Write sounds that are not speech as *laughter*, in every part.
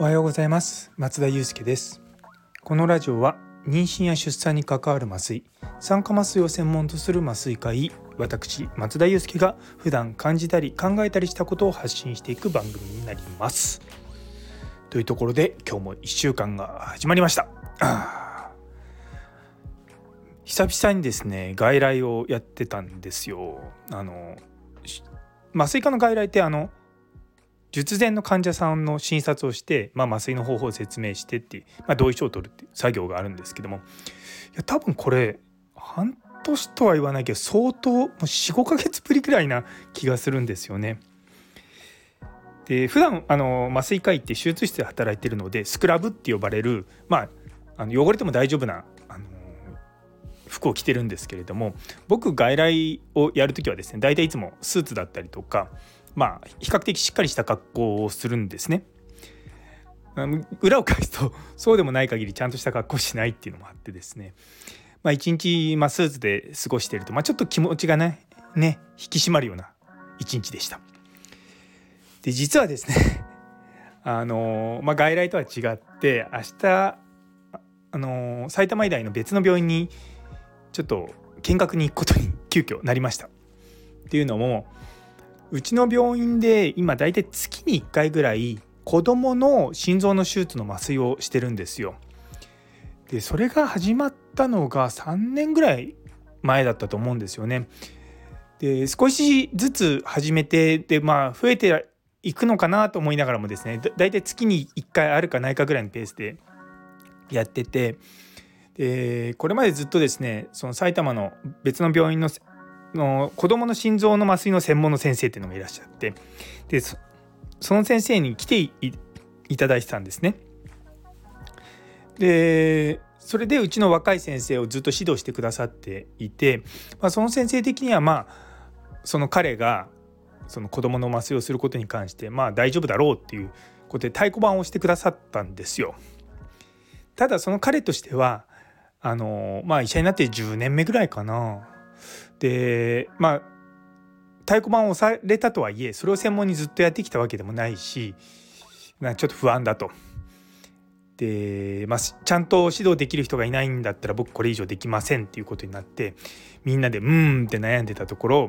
おはようございます。松田祐介です。このラジオは妊娠や出産に関わる麻酔酸化麻酔を専門とする麻酔科医私松田祐介が普段感じたり考えたりしたことを発信していく番組になります。というところで今日も1週間が始まりました。久々にですね外来をやってたんですよあの麻酔科の外来ってあの術前の患者さんの診察をして、まあ、麻酔の方法を説明してっていう、まあ、同意書を取るっていう作業があるんですけどもいや多分これ半年とは言わないけど相当もう45ヶ月ぶりぐらいな気がするんですよね。で普段あの麻酔科医って手術室で働いてるのでスクラブって呼ばれる、まあ、あの汚れても大丈夫な服を着てるんですけれども僕外来をやる時はですね大体いつもスーツだったりとかまあ比較的しっかりした格好をするんですね。裏を返すとそうでもない限りちゃんとした格好しないっていうのもあってですねまあ一日、まあ、スーツで過ごしてると、まあ、ちょっと気持ちがねね引き締まるような一日でした。で実はですね *laughs* あのまあ、外来とは違って明日あの埼玉医大の別の病院にちょっと見学に行くことに急遽なりました。っていうのもうちの病院で今大体月に1回ぐらい子どもの心臓の手術の麻酔をしてるんですよ。でそれが始まったのが3年ぐらい前だったと思うんですよね。で少しずつ始めてでまあ増えていくのかなと思いながらもですねだいたい月に1回あるかないかぐらいのペースでやっててでこれまでずっとですねその埼玉の別の病院のの子どもの心臓の麻酔の専門の先生っていうのがいらっしゃってでその先生に来ていただいてたんですね。でそれでうちの若い先生をずっと指導してくださっていて、まあ、その先生的にはまあその彼がその子どもの麻酔をすることに関してまあ大丈夫だろうっていうことで太鼓判をしてくださったんですよ。ただその彼としてはあのまあ医者になって10年目ぐらいかなでまあ太鼓判を押されたとはいえそれを専門にずっとやってきたわけでもないしちょっと不安だと。で、まあ、ちゃんと指導できる人がいないんだったら僕これ以上できませんっていうことになってみんなで「うん」って悩んでたところ、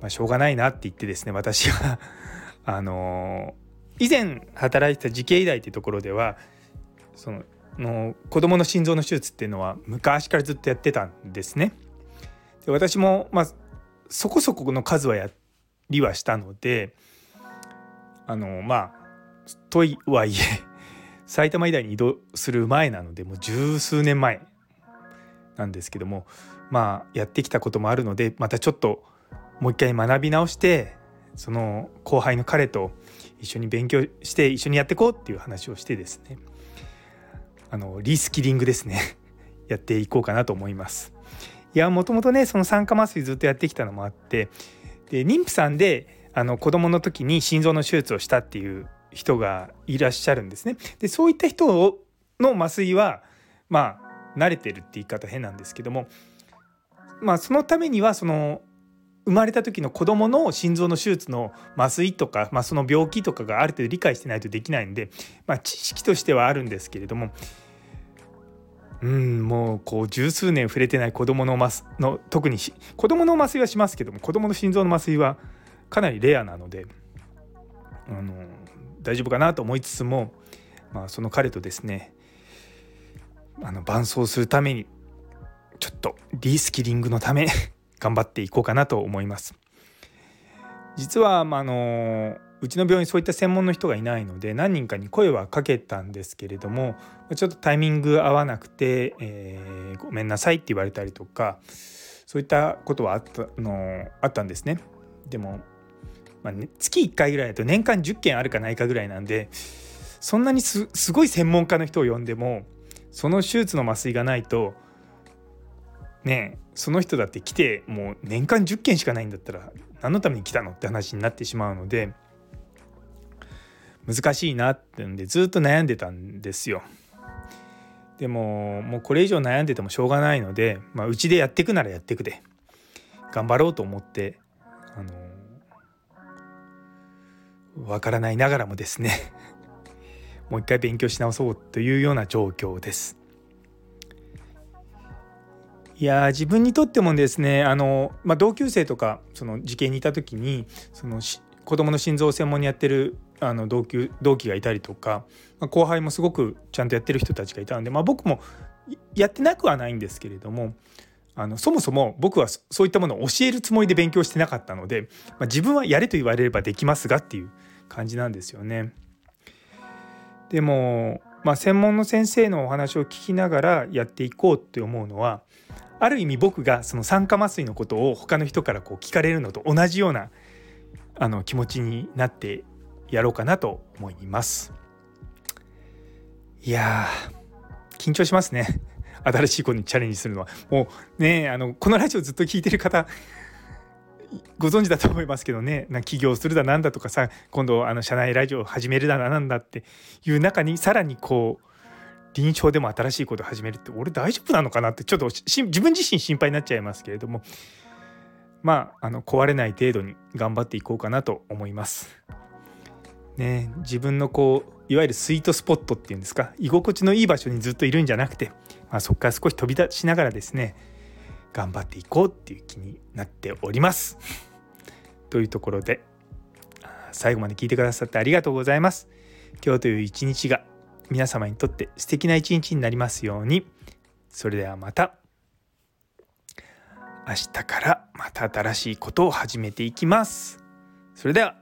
まあ、しょうがないなって言ってですね私はあの以前働いてた慈恵医大っていうところではそのの子どもの心臓の手術っていうのは昔からずっとやってたんですね。で私もまあそこそこの数はやりはしたのであのまあとはいえ埼玉医大に移動する前なのでもう十数年前なんですけどもまあやってきたこともあるのでまたちょっともう一回学び直してその後輩の彼と一緒に勉強して一緒にやっていこうっていう話をしてですねあのリスキリングですね *laughs* やっていこうかなと思います。いやもともとねその酸化麻酔ずっとやってきたのもあってで妊婦さんであの子供の時に心臓の手術をしたっていう人がいらっしゃるんですね。でそういった人の麻酔はまあ慣れてるって言い方変なんですけどもまあそのためにはその生まれた時の子どもの心臓の手術の麻酔とか、まあ、その病気とかがある程度理解してないとできないんで、まあ、知識としてはあるんですけれどもうんもうこう十数年触れてない子どもの麻の特に子どもの麻酔はしますけども子どもの心臓の麻酔はかなりレアなのであの大丈夫かなと思いつつも、まあ、その彼とですねあの伴走するためにちょっとリスキリングのため *laughs* 頑張っていこうかなと思います。実は、ま、あのうちの病院そういった専門の人がいないので何人かに声はかけたんですけれどもちょっとタイミング合わなくて、えー、ごめんなさいって言われたりとかそういったことはあったのあったんですね。でも、まあね、月1回ぐらいだと年間10件あるかないかぐらいなんでそんなにすごい専門家の人を呼んでもその手術の麻酔がないとねその人だって来てもう年間10件しかないんだったら何のために来たのって話になってしまうので難しいなってんでずっと悩んでたんですよ。でももうこれ以上悩んでてもしょうがないので、まあ、うちでやっていくならやっていくで頑張ろうと思ってあのわからないながらもですね *laughs* もう一回勉強し直そうというような状況です。いや自分にとってもですねあの、まあ、同級生とかその受験にいた時にその子どもの心臓を専門にやってるあの同級同期がいたりとか、まあ、後輩もすごくちゃんとやってる人たちがいたので、まあ、僕もやってなくはないんですけれどもあのそもそも僕はそういったものを教えるつもりで勉強してなかったので、まあ、自分はやれと言われればできますがっていう感じなんですよね。でも、まあ、専門の先生のお話を聞きながらやっていこうって思うのはある意味僕がその酸化麻酔のことを他の人からこう聞かれるのと同じようなあの気持ちになってやろうかなと思います。いや緊張しますね。*laughs* 新しいことにチャレンジするのは。もうねあのこのラジオずっと聞いてる方ご存知だと思いますけどねな起業するだなんだとかさ今度あの社内ラジオ始めるだなんだっていう中にさらにこう臨床でも新しいこと始めるって俺大丈夫なのかなってちょっと自分自身心配になっちゃいますけれどもまああの壊れない程度に頑張っていこうかなと思います。ね、自分のこういわゆるスイートスポットっていうんですか？居心地のいい場所にずっといるんじゃなくて、まあ、そこから少し飛び出しながらですね頑張っていこうっていう気になっております。というところで最後まで聞いてくださってありがとうございます。今日という一日が皆様にとって素敵な一日になりますように。それではまた明日からまた新しいことを始めていきます。それでは